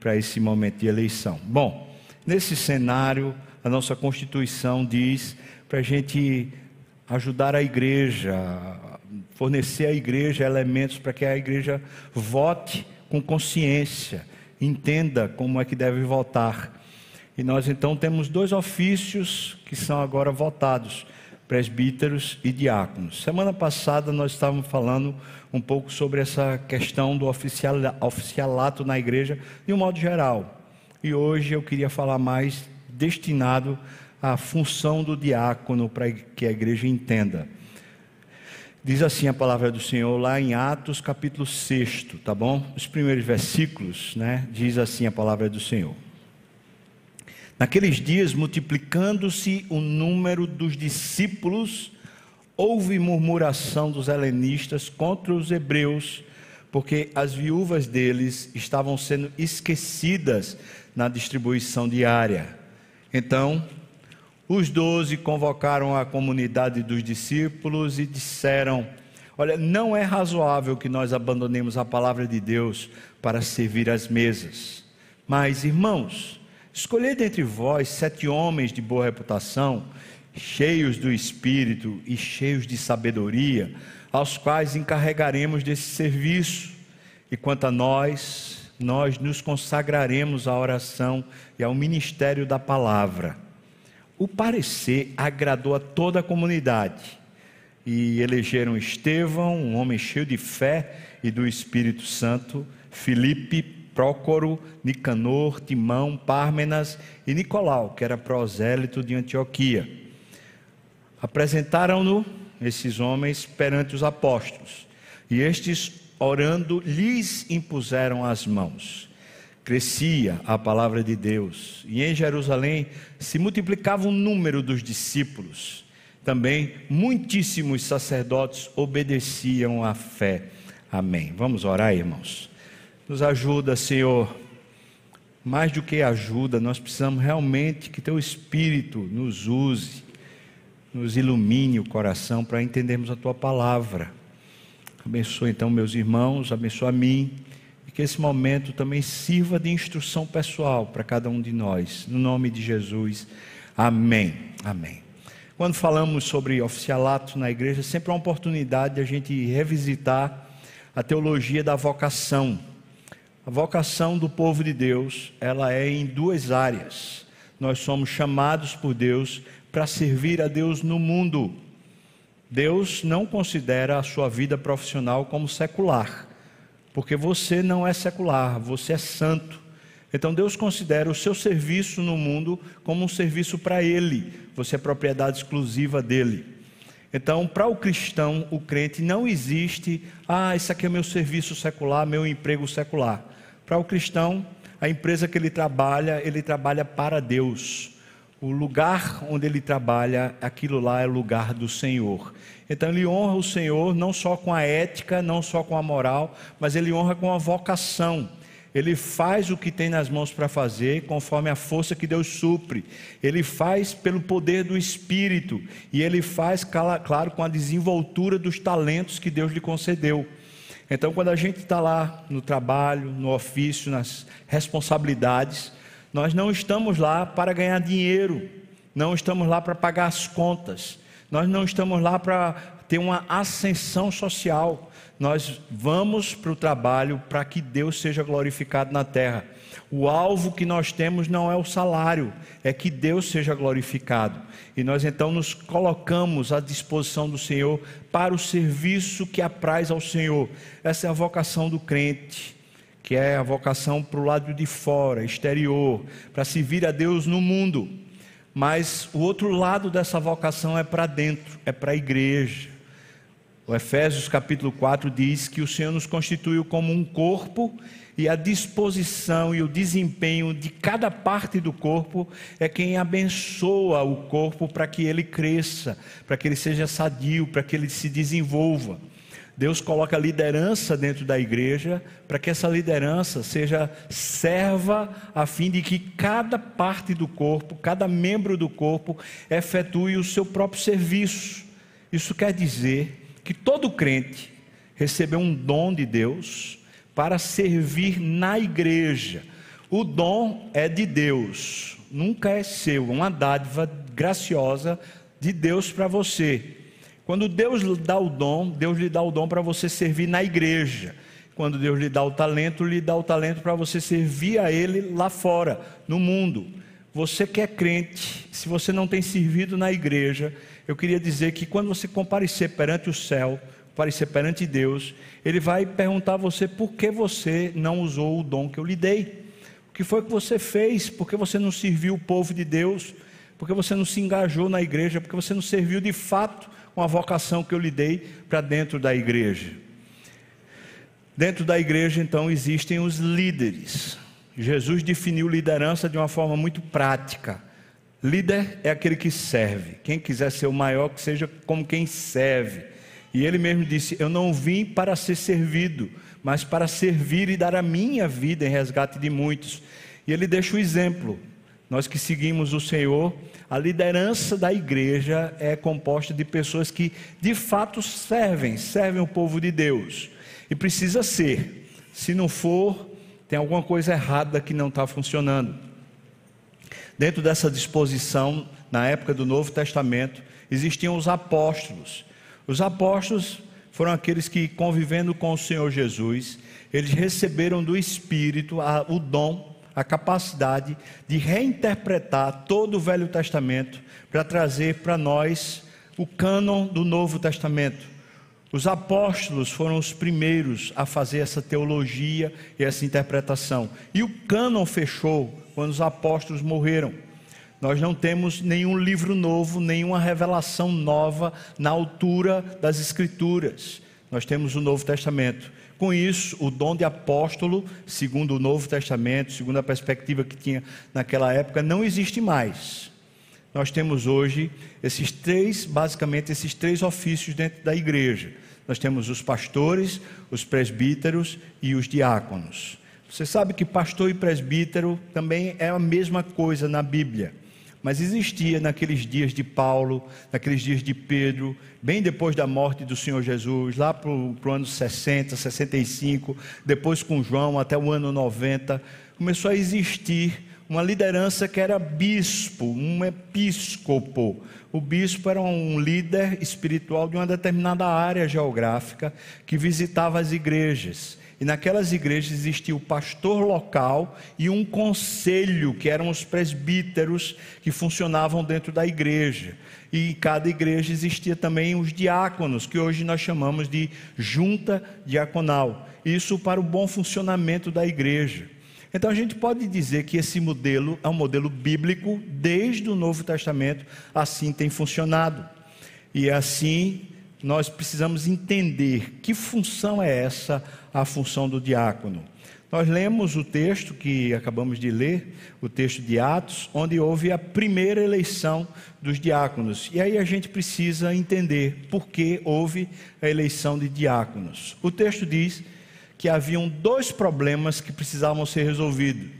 para esse momento de eleição. Bom, nesse cenário, a nossa Constituição diz para a gente ajudar a igreja, fornecer à igreja elementos para que a igreja vote com consciência, entenda como é que deve votar. E nós então temos dois ofícios que são agora votados: presbíteros e diáconos. Semana passada nós estávamos falando um pouco sobre essa questão do oficialato na igreja, de um modo geral. E hoje eu queria falar mais destinado à função do diácono para que a igreja entenda. Diz assim a palavra do Senhor lá em Atos capítulo 6, tá bom? Os primeiros versículos, né? Diz assim a palavra do Senhor. Naqueles dias, multiplicando-se o número dos discípulos, houve murmuração dos helenistas contra os hebreus, porque as viúvas deles estavam sendo esquecidas na distribuição diária. Então, os doze convocaram a comunidade dos discípulos e disseram: Olha, não é razoável que nós abandonemos a palavra de Deus para servir às mesas. Mas, irmãos, escolhei dentre vós sete homens de boa reputação, cheios do espírito e cheios de sabedoria, aos quais encarregaremos desse serviço. E quanto a nós, nós nos consagraremos à oração e ao ministério da palavra. O parecer agradou a toda a comunidade e elegeram Estevão, um homem cheio de fé e do Espírito Santo, Filipe, Prócoro, Nicanor, Timão, Pármenas e Nicolau, que era prosélito de Antioquia. Apresentaram-no, esses homens, perante os apóstolos, e estes, orando, lhes impuseram as mãos crescia a palavra de Deus, e em Jerusalém se multiplicava o número dos discípulos. Também muitíssimos sacerdotes obedeciam à fé. Amém. Vamos orar, irmãos. Nos ajuda, Senhor. Mais do que ajuda, nós precisamos realmente que Teu Espírito nos use, nos ilumine o coração para entendermos a Tua palavra. Abençoa então meus irmãos, abençoa a mim que esse momento também sirva de instrução pessoal para cada um de nós. No nome de Jesus. Amém. Amém. Quando falamos sobre oficialato na igreja, sempre é uma oportunidade de a gente revisitar a teologia da vocação. A vocação do povo de Deus, ela é em duas áreas. Nós somos chamados por Deus para servir a Deus no mundo. Deus não considera a sua vida profissional como secular porque você não é secular, você é santo. Então Deus considera o seu serviço no mundo como um serviço para Ele, você é propriedade exclusiva dele. Então, para o cristão, o crente, não existe, ah, isso aqui é meu serviço secular, meu emprego secular. Para o cristão, a empresa que ele trabalha, ele trabalha para Deus. O lugar onde ele trabalha, aquilo lá é o lugar do Senhor. Então ele honra o Senhor não só com a ética, não só com a moral, mas ele honra com a vocação. Ele faz o que tem nas mãos para fazer, conforme a força que Deus supre. Ele faz pelo poder do Espírito. E ele faz, claro, com a desenvoltura dos talentos que Deus lhe concedeu. Então, quando a gente está lá no trabalho, no ofício, nas responsabilidades, nós não estamos lá para ganhar dinheiro, não estamos lá para pagar as contas, nós não estamos lá para ter uma ascensão social. Nós vamos para o trabalho para que Deus seja glorificado na terra. O alvo que nós temos não é o salário, é que Deus seja glorificado. E nós então nos colocamos à disposição do Senhor para o serviço que apraz ao Senhor. Essa é a vocação do crente que é a vocação para o lado de fora, exterior, para servir a Deus no mundo. Mas o outro lado dessa vocação é para dentro, é para a igreja. O Efésios capítulo 4 diz que o Senhor nos constituiu como um corpo e a disposição e o desempenho de cada parte do corpo é quem abençoa o corpo para que ele cresça, para que ele seja sadio, para que ele se desenvolva. Deus coloca liderança dentro da igreja para que essa liderança seja serva a fim de que cada parte do corpo, cada membro do corpo efetue o seu próprio serviço. Isso quer dizer que todo crente recebeu um dom de Deus para servir na igreja. O dom é de Deus, nunca é seu, é uma dádiva graciosa de Deus para você. Quando Deus lhe dá o dom, Deus lhe dá o dom para você servir na igreja. Quando Deus lhe dá o talento, lhe dá o talento para você servir a Ele lá fora, no mundo. Você que é crente, se você não tem servido na igreja, eu queria dizer que quando você comparecer perante o céu, comparecer perante Deus, Ele vai perguntar a você por que você não usou o dom que eu lhe dei. O que foi que você fez? Por que você não serviu o povo de Deus? Por que você não se engajou na igreja? Por que você não serviu de fato com a vocação que eu lhe dei para dentro da igreja? Dentro da igreja, então, existem os líderes. Jesus definiu liderança de uma forma muito prática. Líder é aquele que serve. Quem quiser ser o maior, que seja como quem serve. E ele mesmo disse: Eu não vim para ser servido, mas para servir e dar a minha vida em resgate de muitos. E ele deixa o exemplo. Nós que seguimos o Senhor, a liderança da igreja é composta de pessoas que de fato servem, servem o povo de Deus. E precisa ser. Se não for, tem alguma coisa errada que não está funcionando. Dentro dessa disposição, na época do Novo Testamento, existiam os apóstolos. Os apóstolos foram aqueles que, convivendo com o Senhor Jesus, eles receberam do Espírito a, o dom, a capacidade de reinterpretar todo o Velho Testamento para trazer para nós o cânon do Novo Testamento. Os apóstolos foram os primeiros a fazer essa teologia e essa interpretação. E o cânon fechou quando os apóstolos morreram. Nós não temos nenhum livro novo, nenhuma revelação nova na altura das Escrituras. Nós temos o Novo Testamento. Com isso, o dom de apóstolo, segundo o Novo Testamento, segundo a perspectiva que tinha naquela época, não existe mais. Nós temos hoje esses três, basicamente, esses três ofícios dentro da igreja. Nós temos os pastores, os presbíteros e os diáconos. Você sabe que pastor e presbítero também é a mesma coisa na Bíblia. Mas existia naqueles dias de Paulo, naqueles dias de Pedro, bem depois da morte do Senhor Jesus, lá para o ano 60, 65, depois com João até o ano 90, começou a existir uma liderança que era bispo, um episcopo. O bispo era um líder espiritual de uma determinada área geográfica que visitava as igrejas. E naquelas igrejas existia o pastor local e um conselho, que eram os presbíteros que funcionavam dentro da igreja. E em cada igreja existia também os diáconos, que hoje nós chamamos de junta diaconal. Isso para o bom funcionamento da igreja. Então a gente pode dizer que esse modelo é um modelo bíblico, desde o Novo Testamento, assim tem funcionado. E assim nós precisamos entender que função é essa, a função do diácono. Nós lemos o texto que acabamos de ler, o texto de Atos, onde houve a primeira eleição dos diáconos. E aí a gente precisa entender por que houve a eleição de diáconos. O texto diz que haviam dois problemas que precisavam ser resolvidos.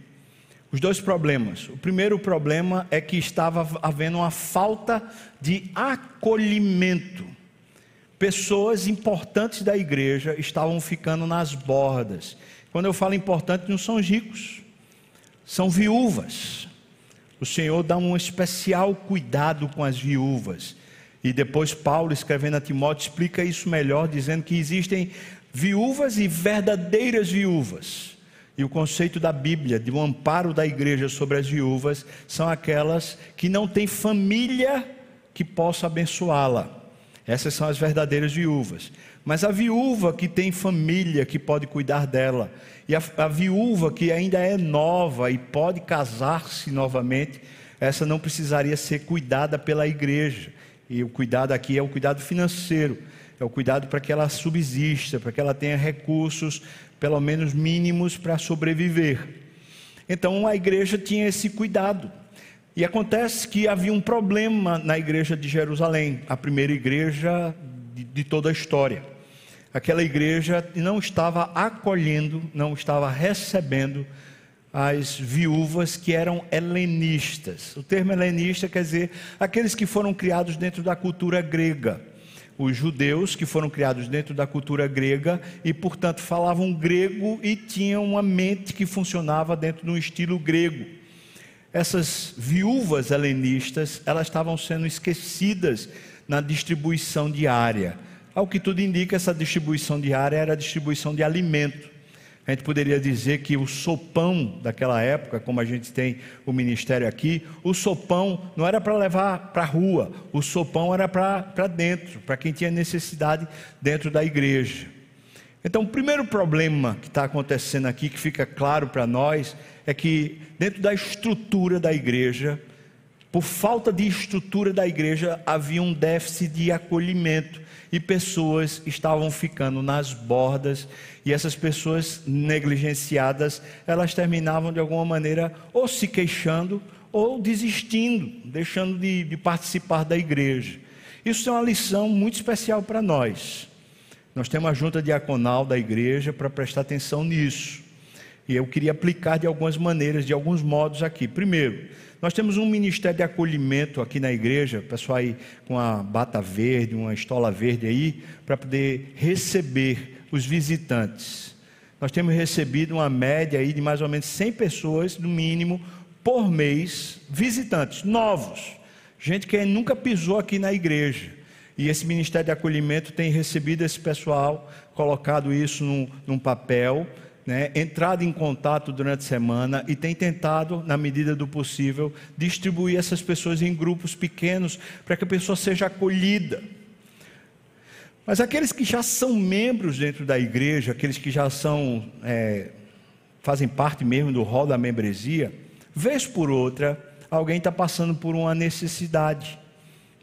Os dois problemas. O primeiro problema é que estava havendo uma falta de acolhimento. Pessoas importantes da igreja estavam ficando nas bordas. Quando eu falo importante, não são os ricos, são viúvas. O Senhor dá um especial cuidado com as viúvas. E depois Paulo, escrevendo a Timóteo, explica isso melhor, dizendo que existem viúvas e verdadeiras viúvas. E o conceito da Bíblia, de um amparo da igreja sobre as viúvas, são aquelas que não têm família que possa abençoá-la. Essas são as verdadeiras viúvas. Mas a viúva que tem família que pode cuidar dela, e a, a viúva que ainda é nova e pode casar-se novamente, essa não precisaria ser cuidada pela igreja. E o cuidado aqui é o cuidado financeiro é o cuidado para que ela subsista, para que ela tenha recursos, pelo menos mínimos, para sobreviver. Então a igreja tinha esse cuidado. E acontece que havia um problema na igreja de Jerusalém, a primeira igreja de, de toda a história. Aquela igreja não estava acolhendo, não estava recebendo as viúvas que eram helenistas. O termo helenista quer dizer aqueles que foram criados dentro da cultura grega os judeus que foram criados dentro da cultura grega e, portanto, falavam grego e tinham uma mente que funcionava dentro de um estilo grego. Essas viúvas helenistas, elas estavam sendo esquecidas na distribuição diária. Ao que tudo indica, essa distribuição diária era a distribuição de alimento. A gente poderia dizer que o sopão daquela época, como a gente tem o ministério aqui, o sopão não era para levar para a rua, o sopão era para dentro, para quem tinha necessidade dentro da igreja. Então, o primeiro problema que está acontecendo aqui, que fica claro para nós, é que dentro da estrutura da igreja, por falta de estrutura da igreja, havia um déficit de acolhimento e pessoas estavam ficando nas bordas e essas pessoas negligenciadas, elas terminavam de alguma maneira ou se queixando ou desistindo, deixando de, de participar da igreja. Isso é uma lição muito especial para nós. Nós temos a junta diaconal da igreja para prestar atenção nisso. E eu queria aplicar de algumas maneiras, de alguns modos aqui. Primeiro, nós temos um ministério de acolhimento aqui na igreja, pessoal aí com a bata verde, uma estola verde aí, para poder receber os visitantes. Nós temos recebido uma média aí de mais ou menos 100 pessoas, no mínimo, por mês, visitantes novos, gente que nunca pisou aqui na igreja. E esse Ministério de Acolhimento tem recebido esse pessoal, colocado isso num, num papel, né, entrado em contato durante a semana e tem tentado, na medida do possível, distribuir essas pessoas em grupos pequenos para que a pessoa seja acolhida. Mas aqueles que já são membros dentro da igreja, aqueles que já são, é, fazem parte mesmo do rol da membresia, vez por outra, alguém está passando por uma necessidade,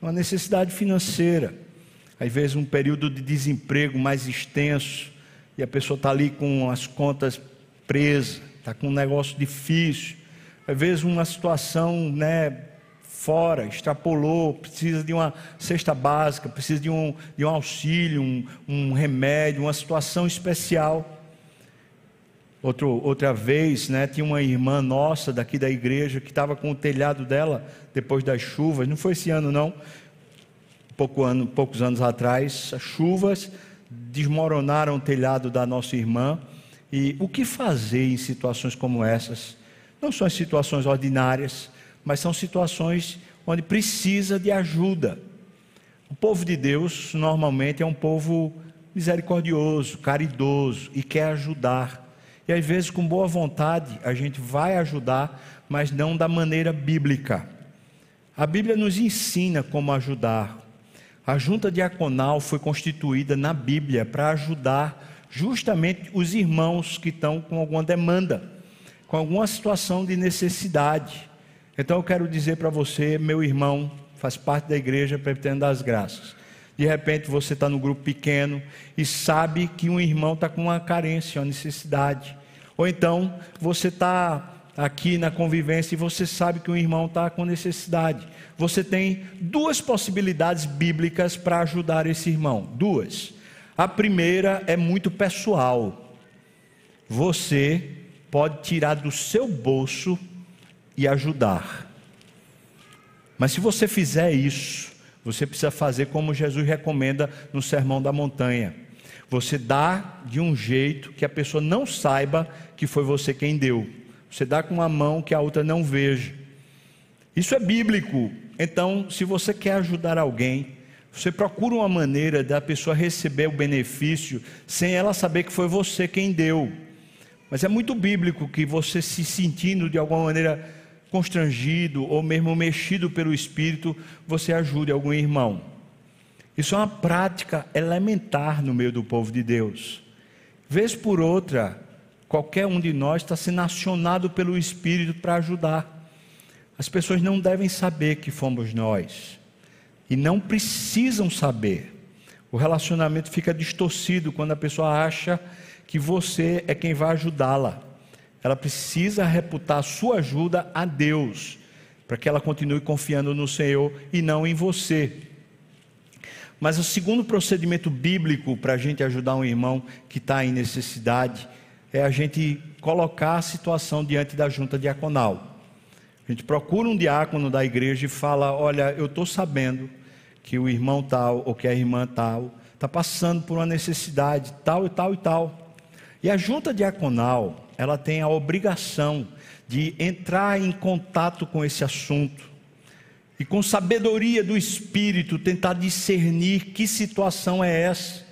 uma necessidade financeira, às vezes um período de desemprego mais extenso, e a pessoa está ali com as contas presas, está com um negócio difícil, às vezes uma situação né, fora, extrapolou, precisa de uma cesta básica, precisa de um, de um auxílio, um, um remédio, uma situação especial. Outro, outra vez, né, tinha uma irmã nossa daqui da igreja que estava com o telhado dela depois das chuvas, não foi esse ano não, pouco ano, poucos anos atrás, as chuvas desmoronaram o telhado da nossa irmã. E o que fazer em situações como essas? Não são as situações ordinárias, mas são situações onde precisa de ajuda. O povo de Deus normalmente é um povo misericordioso, caridoso e quer ajudar. E às vezes, com boa vontade, a gente vai ajudar, mas não da maneira bíblica. A Bíblia nos ensina como ajudar. A junta diaconal foi constituída na Bíblia para ajudar justamente os irmãos que estão com alguma demanda, com alguma situação de necessidade. Então eu quero dizer para você, meu irmão, faz parte da igreja Presbiteriana das Graças. De repente você está no grupo pequeno e sabe que um irmão está com uma carência, uma necessidade. Ou então você está aqui na convivência e você sabe que um irmão está com necessidade. Você tem duas possibilidades bíblicas para ajudar esse irmão. Duas. A primeira é muito pessoal. Você pode tirar do seu bolso e ajudar. Mas se você fizer isso, você precisa fazer como Jesus recomenda no Sermão da Montanha. Você dá de um jeito que a pessoa não saiba que foi você quem deu. Você dá com uma mão que a outra não veja. Isso é bíblico. Então, se você quer ajudar alguém, você procura uma maneira da pessoa receber o benefício sem ela saber que foi você quem deu. Mas é muito bíblico que você se sentindo de alguma maneira constrangido ou mesmo mexido pelo Espírito, você ajude algum irmão. Isso é uma prática elementar no meio do povo de Deus. Vez por outra, Qualquer um de nós está sendo acionado pelo Espírito para ajudar. As pessoas não devem saber que fomos nós. E não precisam saber. O relacionamento fica distorcido quando a pessoa acha que você é quem vai ajudá-la. Ela precisa reputar sua ajuda a Deus, para que ela continue confiando no Senhor e não em você. Mas o segundo procedimento bíblico para a gente ajudar um irmão que está em necessidade é a gente colocar a situação diante da junta diaconal. A gente procura um diácono da igreja e fala: Olha, eu estou sabendo que o irmão tal ou que a irmã tal está passando por uma necessidade tal e tal e tal. E a junta diaconal, ela tem a obrigação de entrar em contato com esse assunto e com sabedoria do espírito tentar discernir que situação é essa.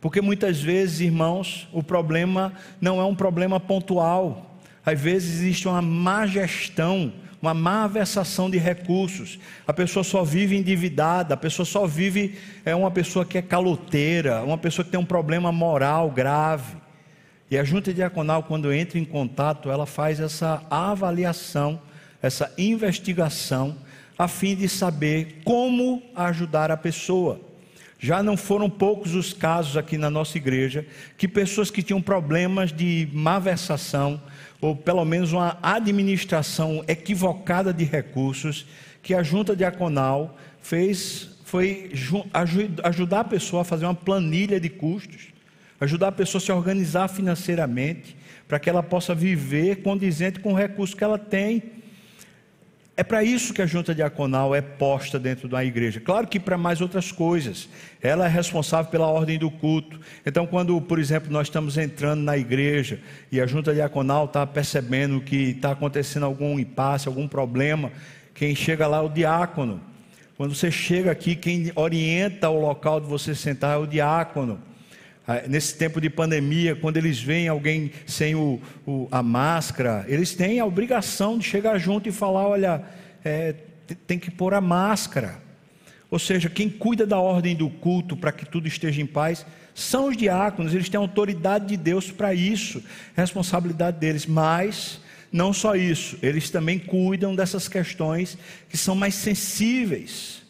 Porque muitas vezes, irmãos, o problema não é um problema pontual. Às vezes existe uma má gestão uma má versação de recursos. A pessoa só vive endividada, a pessoa só vive, é uma pessoa que é caloteira, uma pessoa que tem um problema moral grave. E a junta diaconal, quando entra em contato, ela faz essa avaliação, essa investigação, a fim de saber como ajudar a pessoa. Já não foram poucos os casos aqui na nossa igreja que pessoas que tinham problemas de malversação, ou pelo menos uma administração equivocada de recursos, que a junta diaconal fez foi ajudar a pessoa a fazer uma planilha de custos, ajudar a pessoa a se organizar financeiramente, para que ela possa viver condizente com o recurso que ela tem é para isso que a junta diaconal é posta dentro da igreja. Claro que para mais outras coisas. Ela é responsável pela ordem do culto. Então, quando, por exemplo, nós estamos entrando na igreja e a junta diaconal está percebendo que está acontecendo algum impasse, algum problema, quem chega lá é o diácono. Quando você chega aqui, quem orienta o local de você sentar é o diácono. Ah, nesse tempo de pandemia, quando eles veem alguém sem o, o, a máscara, eles têm a obrigação de chegar junto e falar: olha, é, tem que pôr a máscara. Ou seja, quem cuida da ordem do culto para que tudo esteja em paz são os diáconos, eles têm autoridade de Deus para isso, responsabilidade deles. Mas não só isso, eles também cuidam dessas questões que são mais sensíveis.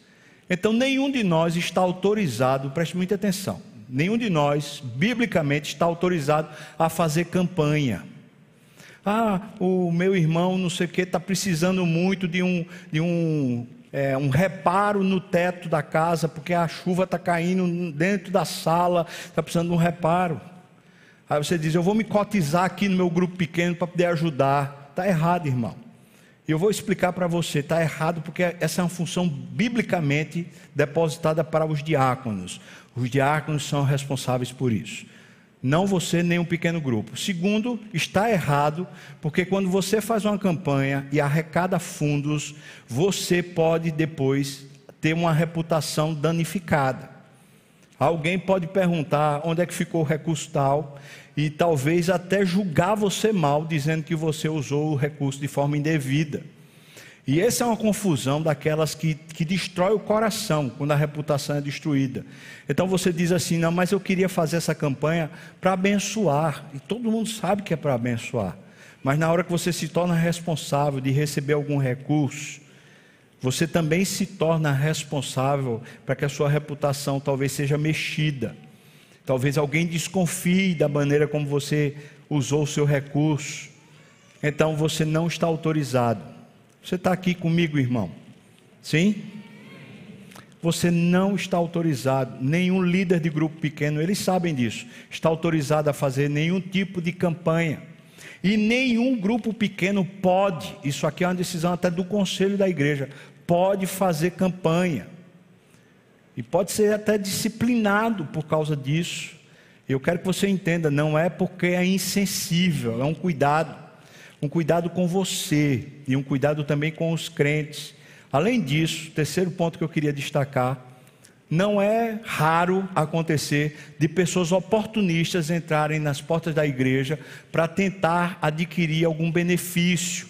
Então, nenhum de nós está autorizado, preste muita atenção nenhum de nós, biblicamente, está autorizado a fazer campanha. Ah, o meu irmão, não sei o que, está precisando muito de um, de um, é, um reparo no teto da casa, porque a chuva está caindo dentro da sala, está precisando de um reparo. Aí você diz: Eu vou me cotizar aqui no meu grupo pequeno para poder ajudar. Está errado, irmão. E eu vou explicar para você, está errado porque essa é uma função biblicamente depositada para os diáconos. Os diáconos são responsáveis por isso. Não você nem um pequeno grupo. Segundo, está errado, porque quando você faz uma campanha e arrecada fundos, você pode depois ter uma reputação danificada. Alguém pode perguntar onde é que ficou o recurso tal e talvez até julgar você mal, dizendo que você usou o recurso de forma indevida. E essa é uma confusão daquelas que, que destrói o coração quando a reputação é destruída. Então você diz assim: não, mas eu queria fazer essa campanha para abençoar. E todo mundo sabe que é para abençoar. Mas na hora que você se torna responsável de receber algum recurso, você também se torna responsável para que a sua reputação talvez seja mexida. Talvez alguém desconfie da maneira como você usou o seu recurso. Então você não está autorizado você está aqui comigo, irmão? Sim? Você não está autorizado, nenhum líder de grupo pequeno, eles sabem disso, está autorizado a fazer nenhum tipo de campanha. E nenhum grupo pequeno pode, isso aqui é uma decisão até do conselho da igreja, pode fazer campanha. E pode ser até disciplinado por causa disso. Eu quero que você entenda, não é porque é insensível, é um cuidado um cuidado com você e um cuidado também com os crentes. Além disso, terceiro ponto que eu queria destacar, não é raro acontecer de pessoas oportunistas entrarem nas portas da igreja para tentar adquirir algum benefício.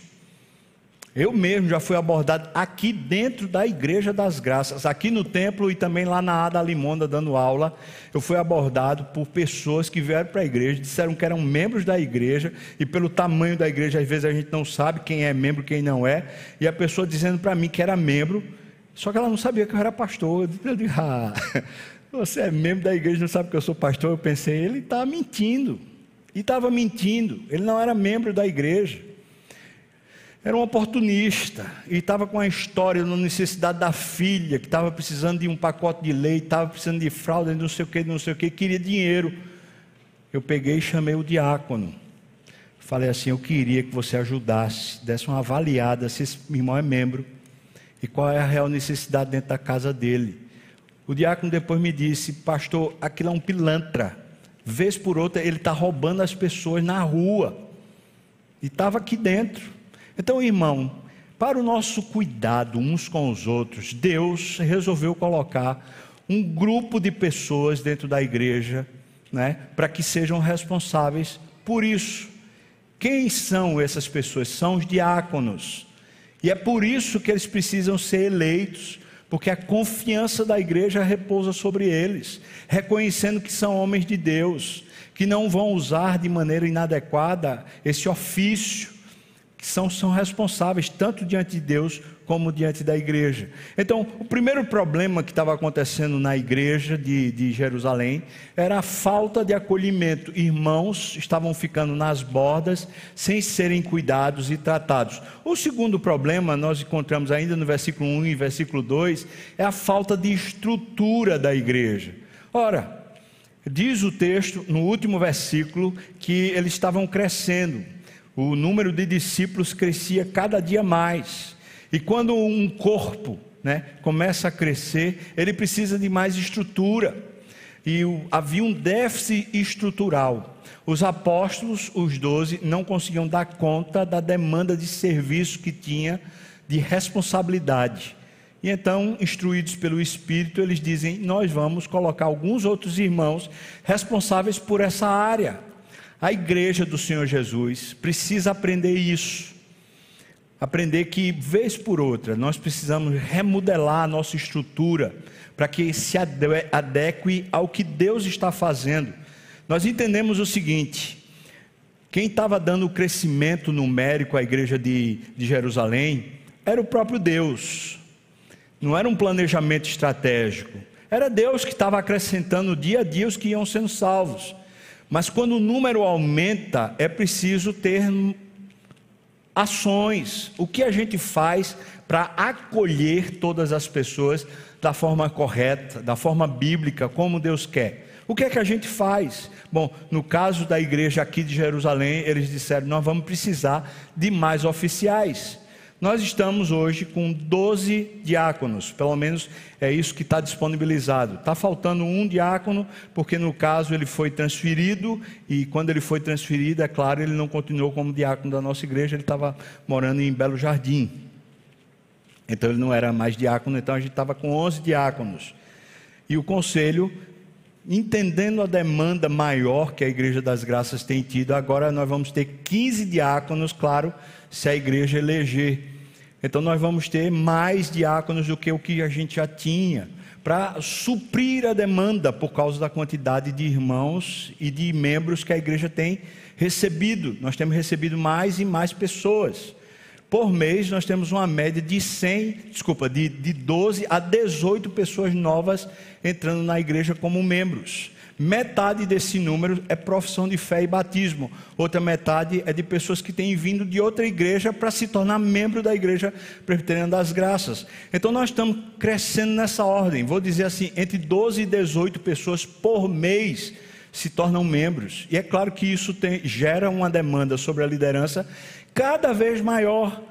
Eu mesmo já fui abordado aqui dentro da Igreja das Graças, aqui no templo e também lá na Ada Limonda dando aula. Eu fui abordado por pessoas que vieram para a igreja, disseram que eram membros da igreja e pelo tamanho da igreja, às vezes a gente não sabe quem é membro, quem não é. E a pessoa dizendo para mim que era membro, só que ela não sabia que eu era pastor. Eu disse, ah, você é membro da igreja, não sabe que eu sou pastor? Eu pensei, ele está mentindo. E estava mentindo, ele não era membro da igreja. Era um oportunista e estava com a história da necessidade da filha, que estava precisando de um pacote de leite, estava precisando de fralda, não sei o que, não sei o que, queria dinheiro. Eu peguei e chamei o diácono. Falei assim: Eu queria que você ajudasse, desse uma avaliada se esse irmão é membro e qual é a real necessidade dentro da casa dele. O diácono depois me disse, pastor, aquilo é um pilantra. Vez por outra, ele está roubando as pessoas na rua. E estava aqui dentro. Então, irmão, para o nosso cuidado uns com os outros, Deus resolveu colocar um grupo de pessoas dentro da igreja, né, para que sejam responsáveis por isso. Quem são essas pessoas? São os diáconos. E é por isso que eles precisam ser eleitos, porque a confiança da igreja repousa sobre eles, reconhecendo que são homens de Deus, que não vão usar de maneira inadequada esse ofício, são, são responsáveis tanto diante de Deus como diante da igreja. Então, o primeiro problema que estava acontecendo na igreja de, de Jerusalém era a falta de acolhimento. Irmãos estavam ficando nas bordas sem serem cuidados e tratados. O segundo problema, nós encontramos ainda no versículo 1 e versículo 2, é a falta de estrutura da igreja. Ora, diz o texto no último versículo que eles estavam crescendo. O número de discípulos crescia cada dia mais. E quando um corpo né, começa a crescer, ele precisa de mais estrutura. E o, havia um déficit estrutural. Os apóstolos, os doze, não conseguiam dar conta da demanda de serviço que tinha, de responsabilidade. E então, instruídos pelo Espírito, eles dizem: Nós vamos colocar alguns outros irmãos responsáveis por essa área. A igreja do Senhor Jesus precisa aprender isso aprender que, vez por outra, nós precisamos remodelar a nossa estrutura para que se adeque ao que Deus está fazendo. Nós entendemos o seguinte: quem estava dando o crescimento numérico à igreja de, de Jerusalém era o próprio Deus, não era um planejamento estratégico, era Deus que estava acrescentando dia a dia os que iam sendo salvos. Mas quando o número aumenta, é preciso ter ações, o que a gente faz para acolher todas as pessoas da forma correta, da forma bíblica, como Deus quer. O que é que a gente faz? Bom, no caso da igreja aqui de Jerusalém, eles disseram: nós vamos precisar de mais oficiais. Nós estamos hoje com 12 diáconos, pelo menos é isso que está disponibilizado. Está faltando um diácono, porque no caso ele foi transferido, e quando ele foi transferido, é claro, ele não continuou como diácono da nossa igreja, ele estava morando em Belo Jardim. Então ele não era mais diácono, então a gente estava com 11 diáconos. E o conselho, entendendo a demanda maior que a Igreja das Graças tem tido, agora nós vamos ter 15 diáconos, claro se a igreja eleger. Então nós vamos ter mais diáconos do que o que a gente já tinha, para suprir a demanda por causa da quantidade de irmãos e de membros que a igreja tem recebido. Nós temos recebido mais e mais pessoas. Por mês nós temos uma média de 100, desculpa, de, de 12 a 18 pessoas novas entrando na igreja como membros. Metade desse número é profissão de fé e batismo. Outra metade é de pessoas que têm vindo de outra igreja para se tornar membro da igreja presbiteriana das graças. Então nós estamos crescendo nessa ordem. Vou dizer assim, entre 12 e 18 pessoas por mês se tornam membros. E é claro que isso tem, gera uma demanda sobre a liderança cada vez maior.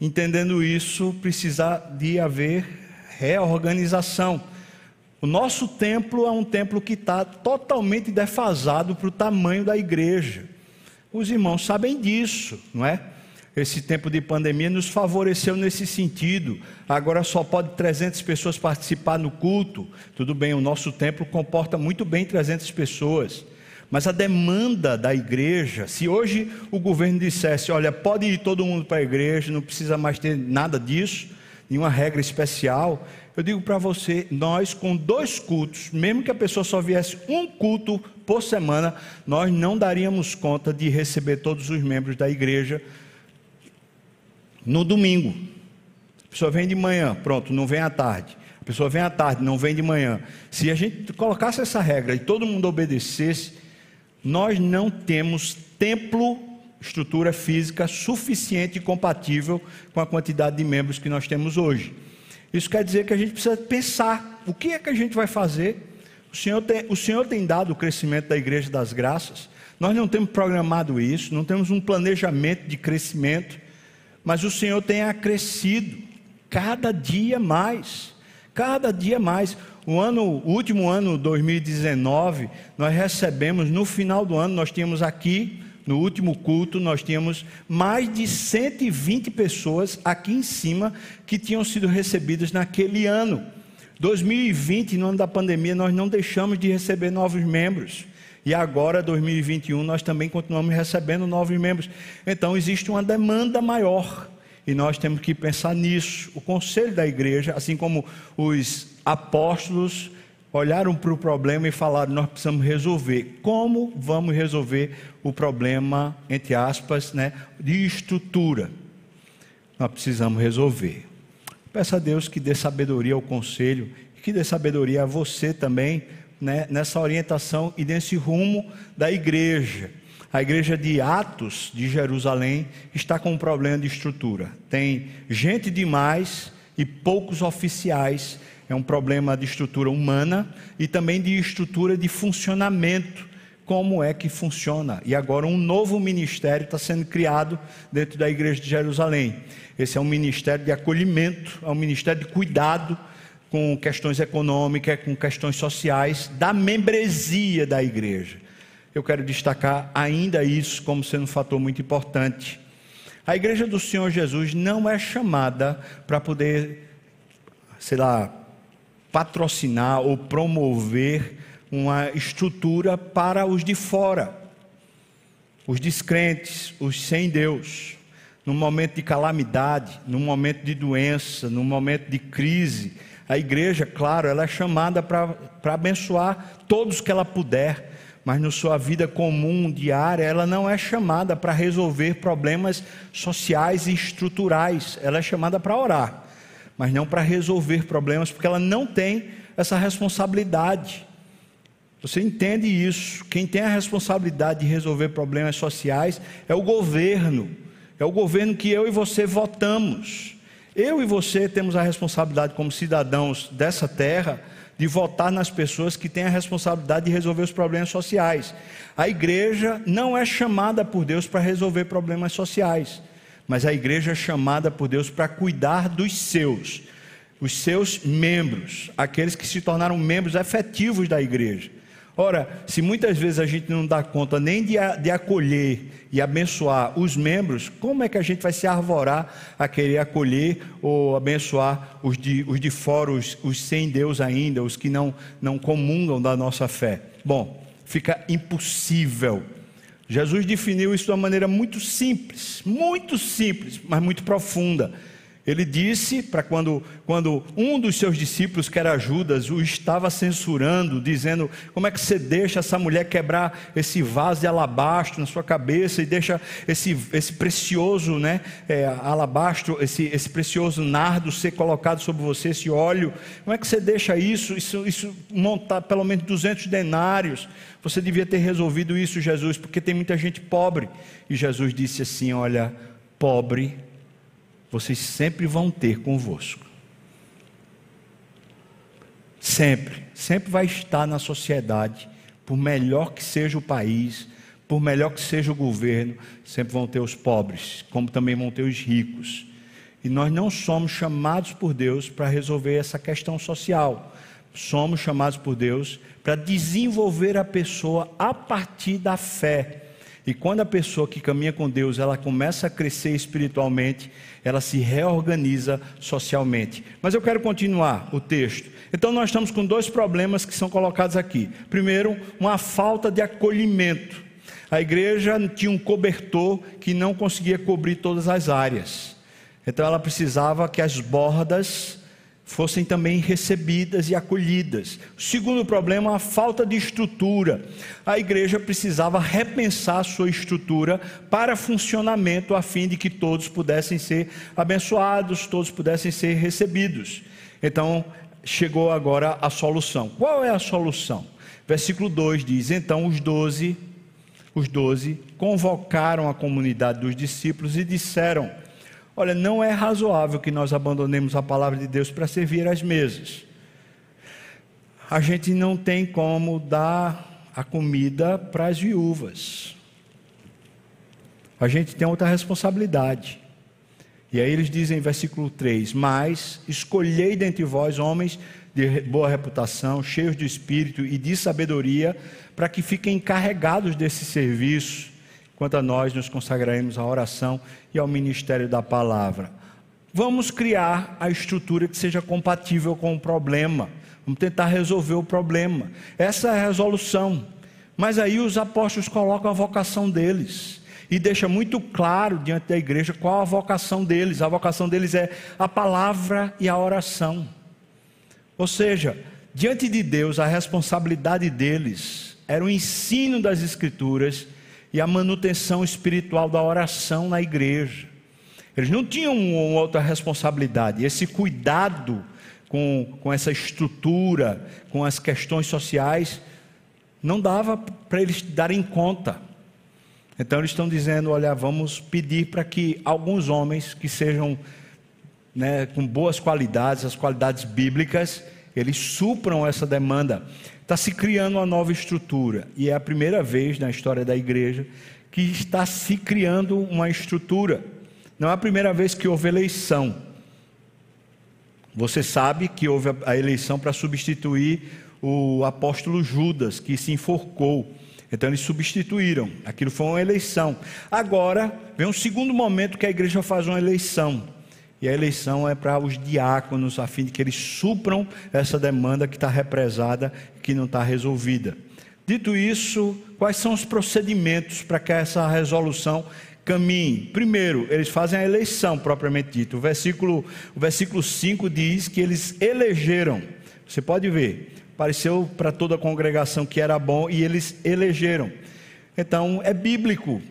Entendendo isso, precisa de haver reorganização. O nosso templo é um templo que está totalmente defasado para o tamanho da igreja. Os irmãos sabem disso, não é? Esse tempo de pandemia nos favoreceu nesse sentido. Agora só pode 300 pessoas participar no culto. Tudo bem, o nosso templo comporta muito bem 300 pessoas. Mas a demanda da igreja, se hoje o governo dissesse, olha, pode ir todo mundo para a igreja, não precisa mais ter nada disso, nenhuma regra especial, eu digo para você, nós com dois cultos, mesmo que a pessoa só viesse um culto por semana, nós não daríamos conta de receber todos os membros da igreja no domingo. A pessoa vem de manhã, pronto, não vem à tarde. A pessoa vem à tarde, não vem de manhã. Se a gente colocasse essa regra e todo mundo obedecesse, nós não temos templo, estrutura física suficiente e compatível com a quantidade de membros que nós temos hoje. Isso quer dizer que a gente precisa pensar: o que é que a gente vai fazer? O Senhor tem, o Senhor tem dado o crescimento da Igreja das Graças. Nós não temos programado isso, não temos um planejamento de crescimento, mas o Senhor tem acrescido cada dia mais. Cada dia mais. O ano, o último ano, 2019, nós recebemos no final do ano, nós tínhamos aqui no último culto, nós tínhamos mais de 120 pessoas aqui em cima que tinham sido recebidas naquele ano. 2020, no ano da pandemia, nós não deixamos de receber novos membros. E agora, 2021, nós também continuamos recebendo novos membros. Então, existe uma demanda maior. E nós temos que pensar nisso. O conselho da igreja, assim como os apóstolos, olharam para o problema e falaram: nós precisamos resolver. Como vamos resolver o problema, entre aspas, né, de estrutura? Nós precisamos resolver. Peça a Deus que dê sabedoria ao conselho, que dê sabedoria a você também, né, nessa orientação e nesse rumo da igreja. A igreja de Atos de Jerusalém está com um problema de estrutura. Tem gente demais e poucos oficiais é um problema de estrutura humana e também de estrutura de funcionamento. Como é que funciona? E agora um novo ministério está sendo criado dentro da igreja de Jerusalém. Esse é um ministério de acolhimento, é um ministério de cuidado com questões econômicas, com questões sociais, da membresia da igreja. Eu quero destacar ainda isso como sendo um fator muito importante. A igreja do Senhor Jesus não é chamada para poder, sei lá, patrocinar ou promover uma estrutura para os de fora, os descrentes, os sem Deus. No momento de calamidade, no momento de doença, no momento de crise, a igreja, claro, ela é chamada para abençoar todos que ela puder, mas na sua vida comum, diária, ela não é chamada para resolver problemas sociais e estruturais, ela é chamada para orar mas não para resolver problemas, porque ela não tem essa responsabilidade. Você entende isso? Quem tem a responsabilidade de resolver problemas sociais é o governo. É o governo que eu e você votamos. Eu e você temos a responsabilidade, como cidadãos dessa terra, de votar nas pessoas que têm a responsabilidade de resolver os problemas sociais. A igreja não é chamada por Deus para resolver problemas sociais mas a igreja é chamada por Deus para cuidar dos seus, os seus membros, aqueles que se tornaram membros efetivos da igreja. Ora, se muitas vezes a gente não dá conta nem de, de acolher e abençoar os membros, como é que a gente vai se arvorar a querer acolher ou abençoar os de, os de fora, os, os sem Deus ainda, os que não, não comungam da nossa fé? Bom, fica impossível Jesus definiu isso de uma maneira muito simples, muito simples, mas muito profunda. Ele disse para quando, quando um dos seus discípulos, que era Judas, o estava censurando, dizendo: Como é que você deixa essa mulher quebrar esse vaso de alabastro na sua cabeça e deixa esse, esse precioso né, é, alabastro, esse, esse precioso nardo ser colocado sobre você, esse óleo? Como é que você deixa isso? Isso, isso montar pelo menos 200 denários. Você devia ter resolvido isso, Jesus, porque tem muita gente pobre. E Jesus disse assim: Olha, pobre vocês sempre vão ter convosco. Sempre, sempre vai estar na sociedade, por melhor que seja o país, por melhor que seja o governo, sempre vão ter os pobres, como também vão ter os ricos. E nós não somos chamados por Deus para resolver essa questão social. Somos chamados por Deus para desenvolver a pessoa a partir da fé e quando a pessoa que caminha com Deus, ela começa a crescer espiritualmente, ela se reorganiza socialmente. Mas eu quero continuar o texto. Então nós estamos com dois problemas que são colocados aqui. Primeiro, uma falta de acolhimento. A igreja tinha um cobertor que não conseguia cobrir todas as áreas. Então ela precisava que as bordas fossem também recebidas e acolhidas. O segundo problema, a falta de estrutura. A igreja precisava repensar sua estrutura para funcionamento, a fim de que todos pudessem ser abençoados, todos pudessem ser recebidos. Então, chegou agora a solução. Qual é a solução? Versículo 2 diz: Então os doze, os doze convocaram a comunidade dos discípulos e disseram: Olha, não é razoável que nós abandonemos a palavra de Deus para servir às mesas. A gente não tem como dar a comida para as viúvas. A gente tem outra responsabilidade. E aí eles dizem, versículo 3: Mas escolhei dentre vós homens de boa reputação, cheios de espírito e de sabedoria, para que fiquem encarregados desse serviço, quanto a nós nos consagraremos à oração e ao ministério da palavra. Vamos criar a estrutura que seja compatível com o problema. Vamos tentar resolver o problema. Essa é a resolução. Mas aí os apóstolos colocam a vocação deles e deixa muito claro diante da igreja qual a vocação deles. A vocação deles é a palavra e a oração. Ou seja, diante de Deus, a responsabilidade deles era o ensino das Escrituras e a manutenção espiritual da oração na igreja. Eles não tinham uma outra responsabilidade. Esse cuidado com, com essa estrutura, com as questões sociais, não dava para eles darem conta. Então eles estão dizendo: olha, vamos pedir para que alguns homens que sejam né, com boas qualidades, as qualidades bíblicas, eles supram essa demanda. Está se criando uma nova estrutura, e é a primeira vez na história da igreja que está se criando uma estrutura. Não é a primeira vez que houve eleição. Você sabe que houve a eleição para substituir o apóstolo Judas, que se enforcou. Então eles substituíram. Aquilo foi uma eleição. Agora vem um segundo momento que a igreja faz uma eleição. E a eleição é para os diáconos, a fim de que eles supram essa demanda que está represada, que não está resolvida. Dito isso, quais são os procedimentos para que essa resolução caminhe? Primeiro, eles fazem a eleição propriamente dita. O versículo, o versículo 5 diz que eles elegeram. Você pode ver, pareceu para toda a congregação que era bom e eles elegeram. Então, é bíblico.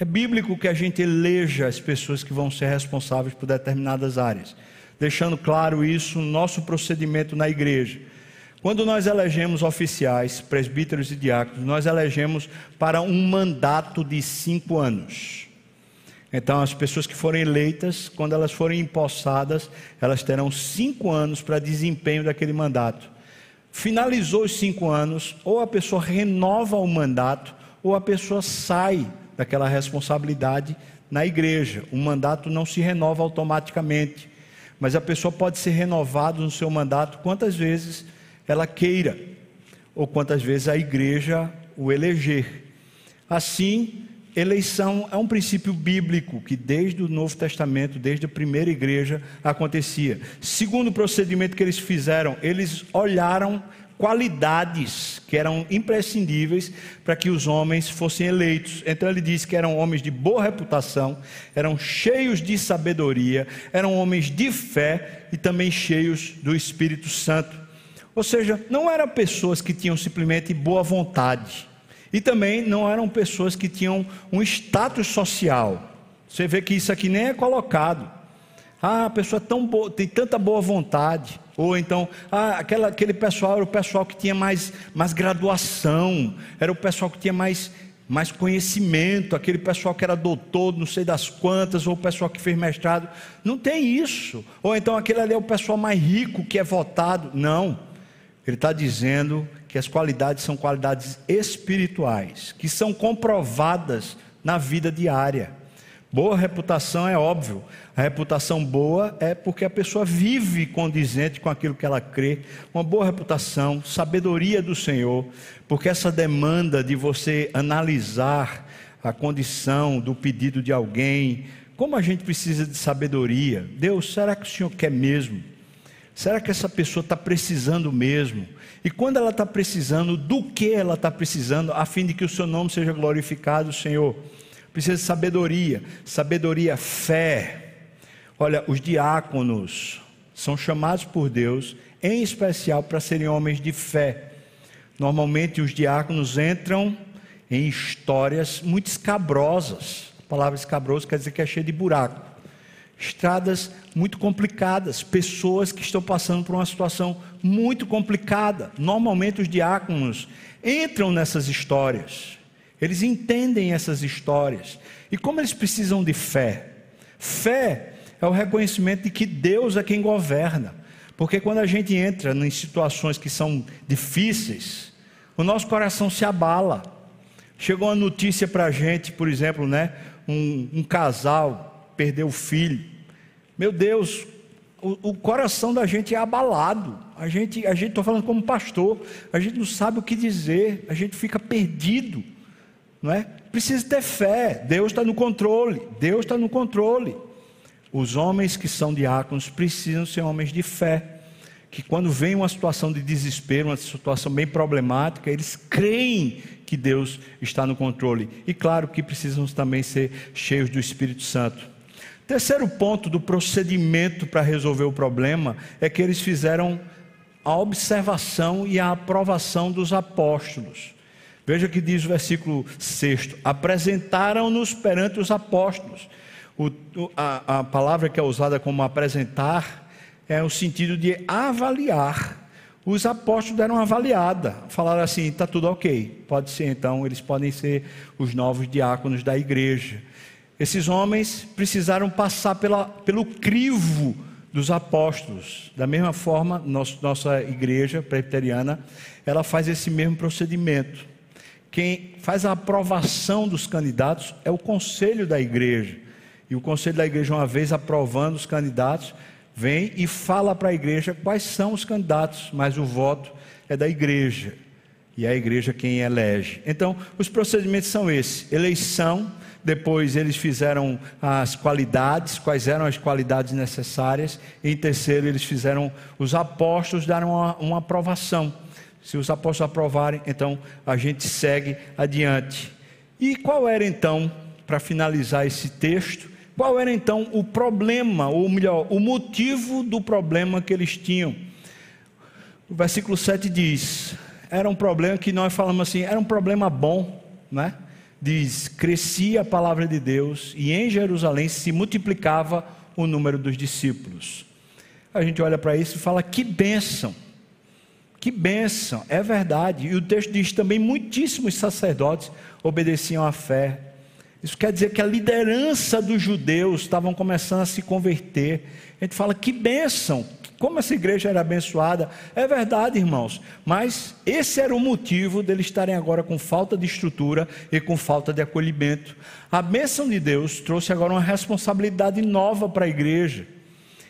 É bíblico que a gente eleja as pessoas que vão ser responsáveis por determinadas áreas, deixando claro isso no nosso procedimento na igreja. Quando nós elegemos oficiais, presbíteros e diáconos, nós elegemos para um mandato de cinco anos. Então, as pessoas que forem eleitas, quando elas forem empossadas, elas terão cinco anos para desempenho daquele mandato. Finalizou os cinco anos, ou a pessoa renova o mandato, ou a pessoa sai daquela responsabilidade na igreja. O mandato não se renova automaticamente, mas a pessoa pode ser renovada no seu mandato quantas vezes ela queira, ou quantas vezes a igreja o eleger. Assim, eleição é um princípio bíblico que desde o Novo Testamento, desde a primeira igreja, acontecia. Segundo procedimento que eles fizeram, eles olharam qualidades que eram imprescindíveis para que os homens fossem eleitos. Então ele diz que eram homens de boa reputação, eram cheios de sabedoria, eram homens de fé e também cheios do Espírito Santo. Ou seja, não eram pessoas que tinham simplesmente boa vontade e também não eram pessoas que tinham um status social. Você vê que isso aqui nem é colocado. Ah, a pessoa é tão boa, tem tanta boa vontade. Ou então, ah, aquela, aquele pessoal era o pessoal que tinha mais, mais graduação, era o pessoal que tinha mais, mais conhecimento, aquele pessoal que era doutor, não sei das quantas, ou o pessoal que fez mestrado. Não tem isso. Ou então aquele ali é o pessoal mais rico que é votado. Não. Ele está dizendo que as qualidades são qualidades espirituais, que são comprovadas na vida diária. Boa reputação é óbvio. A reputação boa é porque a pessoa vive condizente com aquilo que ela crê. Uma boa reputação, sabedoria do Senhor, porque essa demanda de você analisar a condição do pedido de alguém, como a gente precisa de sabedoria. Deus, será que o Senhor quer mesmo? Será que essa pessoa está precisando mesmo? E quando ela está precisando, do que ela está precisando, a fim de que o seu nome seja glorificado, Senhor? Precisa de sabedoria, sabedoria, fé. Olha, os diáconos são chamados por Deus, em especial para serem homens de fé. Normalmente os diáconos entram em histórias muito escabrosas. A palavra escabroso quer dizer que é cheio de buraco estradas muito complicadas, pessoas que estão passando por uma situação muito complicada. Normalmente os diáconos entram nessas histórias, eles entendem essas histórias. E como eles precisam de fé? Fé é o reconhecimento de que Deus é quem governa. Porque quando a gente entra em situações que são difíceis, o nosso coração se abala. Chegou uma notícia para a gente, por exemplo, né? Um, um casal perdeu o filho. Meu Deus, o, o coração da gente é abalado. A gente, a gente, estou falando como pastor, a gente não sabe o que dizer, a gente fica perdido, não é? Precisa ter fé. Deus está no controle. Deus está no controle. Os homens que são diáconos precisam ser homens de fé que quando vem uma situação de desespero, uma situação bem problemática, eles creem que Deus está no controle. E claro que precisam também ser cheios do Espírito Santo. Terceiro ponto do procedimento para resolver o problema é que eles fizeram a observação e a aprovação dos apóstolos. Veja que diz o versículo 6: apresentaram-nos perante os apóstolos. O, a, a palavra que é usada como apresentar é o sentido de avaliar. Os apóstolos deram uma avaliada, falaram assim: está tudo ok, pode ser, então eles podem ser os novos diáconos da igreja. Esses homens precisaram passar pela, pelo crivo dos apóstolos. Da mesma forma, nosso, nossa igreja presbiteriana, ela faz esse mesmo procedimento. Quem faz a aprovação dos candidatos é o conselho da igreja. E o conselho da igreja, uma vez aprovando os candidatos, vem e fala para a igreja quais são os candidatos, mas o voto é da igreja. E é a igreja quem elege. Então, os procedimentos são esses: eleição, depois eles fizeram as qualidades, quais eram as qualidades necessárias, em terceiro, eles fizeram, os apóstolos deram uma, uma aprovação. Se os apóstolos aprovarem, então a gente segue adiante. E qual era então, para finalizar esse texto, qual era então o problema, ou melhor, o motivo do problema que eles tinham? O versículo 7 diz: era um problema que nós falamos assim, era um problema bom, né? Diz: crescia a palavra de Deus e em Jerusalém se multiplicava o número dos discípulos. A gente olha para isso e fala: que bênção, que bênção, é verdade. E o texto diz também: muitíssimos sacerdotes obedeciam à fé isso quer dizer que a liderança dos judeus estavam começando a se converter. A gente fala que bênção, como essa igreja era abençoada. É verdade, irmãos, mas esse era o motivo deles estarem agora com falta de estrutura e com falta de acolhimento. A bênção de Deus trouxe agora uma responsabilidade nova para a igreja.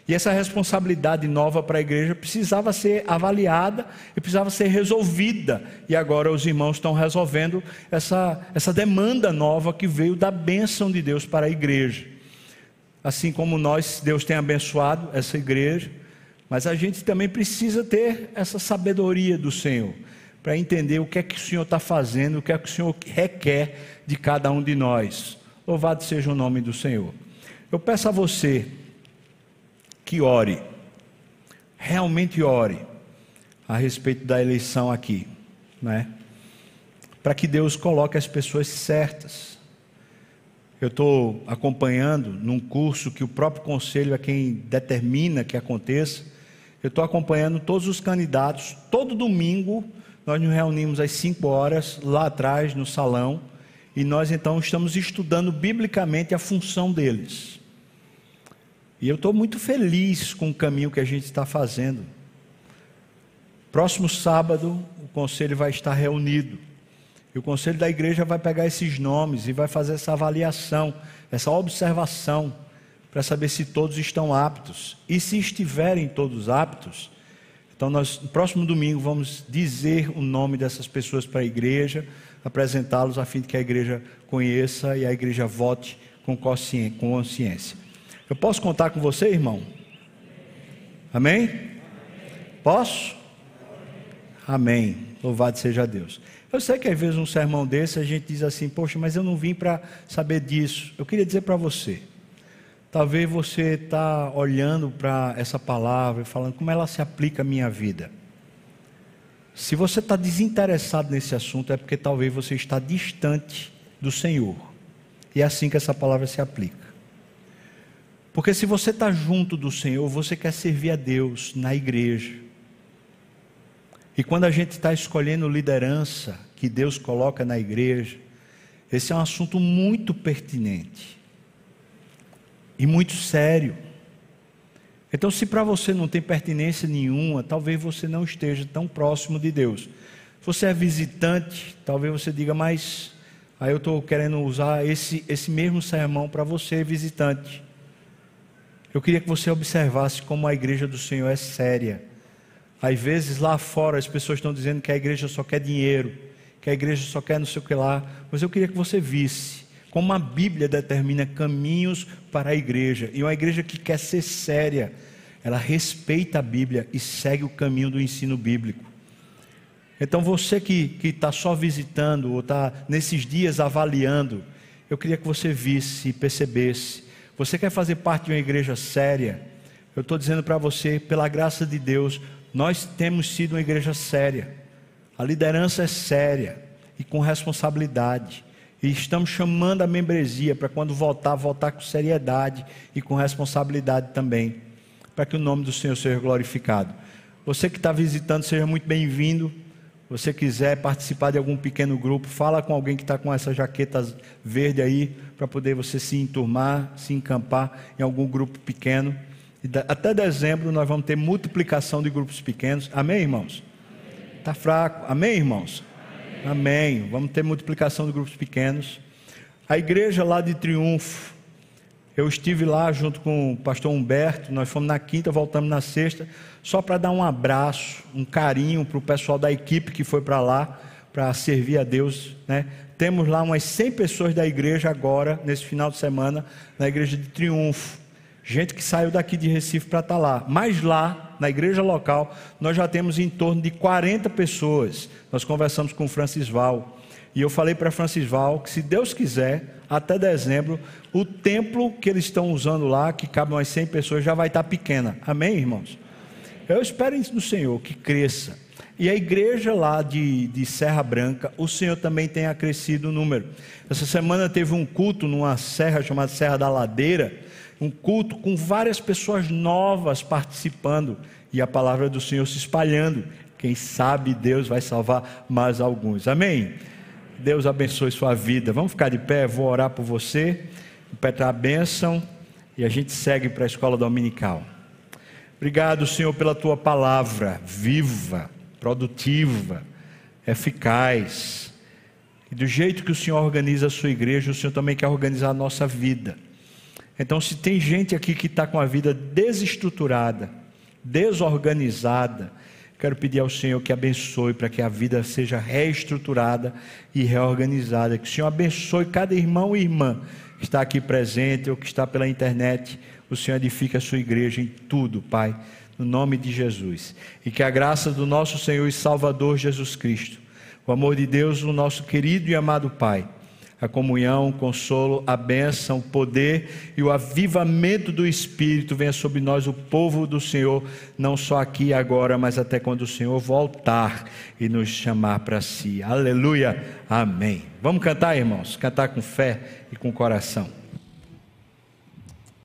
E essa responsabilidade nova para a igreja precisava ser avaliada e precisava ser resolvida. E agora os irmãos estão resolvendo essa, essa demanda nova que veio da bênção de Deus para a igreja. Assim como nós, Deus tem abençoado essa igreja, mas a gente também precisa ter essa sabedoria do Senhor para entender o que é que o Senhor está fazendo, o que é que o Senhor requer de cada um de nós. Louvado seja o nome do Senhor. Eu peço a você que ore, realmente ore a respeito da eleição aqui, né? Para que Deus coloque as pessoas certas. Eu estou acompanhando num curso que o próprio conselho é quem determina que aconteça. Eu estou acompanhando todos os candidatos. Todo domingo nós nos reunimos às 5 horas lá atrás no salão e nós então estamos estudando biblicamente a função deles. E eu estou muito feliz com o caminho que a gente está fazendo. Próximo sábado, o conselho vai estar reunido. E o conselho da igreja vai pegar esses nomes e vai fazer essa avaliação, essa observação, para saber se todos estão aptos. E se estiverem todos aptos, então nós, no próximo domingo, vamos dizer o nome dessas pessoas para a igreja, apresentá-los a fim de que a igreja conheça e a igreja vote com consciência. Eu posso contar com você, irmão? Amém? Posso? Amém. Louvado seja Deus. Eu sei que às vezes um sermão desse a gente diz assim, poxa, mas eu não vim para saber disso. Eu queria dizer para você, talvez você está olhando para essa palavra e falando como ela se aplica à minha vida. Se você está desinteressado nesse assunto, é porque talvez você está distante do Senhor. E é assim que essa palavra se aplica. Porque se você está junto do Senhor, você quer servir a Deus na igreja. E quando a gente está escolhendo liderança que Deus coloca na igreja, esse é um assunto muito pertinente e muito sério. Então, se para você não tem pertinência nenhuma, talvez você não esteja tão próximo de Deus. Se você é visitante, talvez você diga, mas aí eu estou querendo usar esse, esse mesmo sermão para você, visitante. Eu queria que você observasse como a igreja do Senhor é séria. Às vezes lá fora as pessoas estão dizendo que a igreja só quer dinheiro, que a igreja só quer não sei o que lá, mas eu queria que você visse como a Bíblia determina caminhos para a igreja. E uma igreja que quer ser séria, ela respeita a Bíblia e segue o caminho do ensino bíblico. Então você que está só visitando ou está nesses dias avaliando, eu queria que você visse e percebesse você quer fazer parte de uma igreja séria? Eu estou dizendo para você, pela graça de Deus, nós temos sido uma igreja séria. A liderança é séria e com responsabilidade. E estamos chamando a membresia para quando voltar, voltar com seriedade e com responsabilidade também, para que o nome do Senhor seja glorificado. Você que está visitando, seja muito bem-vindo você quiser participar de algum pequeno grupo, fala com alguém que está com essa jaqueta verde aí, para poder você se enturmar, se encampar em algum grupo pequeno. Até dezembro nós vamos ter multiplicação de grupos pequenos. Amém, irmãos? Está fraco. Amém, irmãos? Amém. Amém. Vamos ter multiplicação de grupos pequenos. A igreja lá de Triunfo, eu estive lá junto com o pastor Humberto, nós fomos na quinta, voltamos na sexta, só para dar um abraço, um carinho para o pessoal da equipe que foi para lá, para servir a Deus. Né? Temos lá umas 100 pessoas da igreja agora, nesse final de semana, na igreja de Triunfo. Gente que saiu daqui de Recife para estar tá lá. Mas lá, na igreja local, nós já temos em torno de 40 pessoas. Nós conversamos com o Francis Val. E eu falei para Francis Val que, se Deus quiser, até dezembro, o templo que eles estão usando lá, que cabe umas 100 pessoas, já vai estar pequena. Amém, irmãos? Eu espero no Senhor que cresça. E a igreja lá de, de Serra Branca, o Senhor também tem acrescido o número. Essa semana teve um culto numa serra chamada Serra da Ladeira, um culto com várias pessoas novas participando e a palavra do Senhor se espalhando. Quem sabe Deus vai salvar mais alguns. Amém? Deus abençoe sua vida. Vamos ficar de pé, vou orar por você, pedir a bênção e a gente segue para a escola dominical. Obrigado, Senhor, pela tua palavra viva, produtiva, eficaz. E do jeito que o Senhor organiza a sua igreja, o Senhor também quer organizar a nossa vida. Então, se tem gente aqui que está com a vida desestruturada, desorganizada, Quero pedir ao Senhor que abençoe para que a vida seja reestruturada e reorganizada. Que o Senhor abençoe cada irmão e irmã que está aqui presente ou que está pela internet. O Senhor edifica a sua igreja em tudo, Pai, no nome de Jesus. E que a graça do nosso Senhor e Salvador Jesus Cristo, o amor de Deus, o nosso querido e amado Pai a comunhão, o consolo, a bênção, o poder e o avivamento do Espírito venha sobre nós, o povo do Senhor, não só aqui e agora, mas até quando o Senhor voltar e nos chamar para si. Aleluia. Amém. Vamos cantar, irmãos? Cantar com fé e com coração.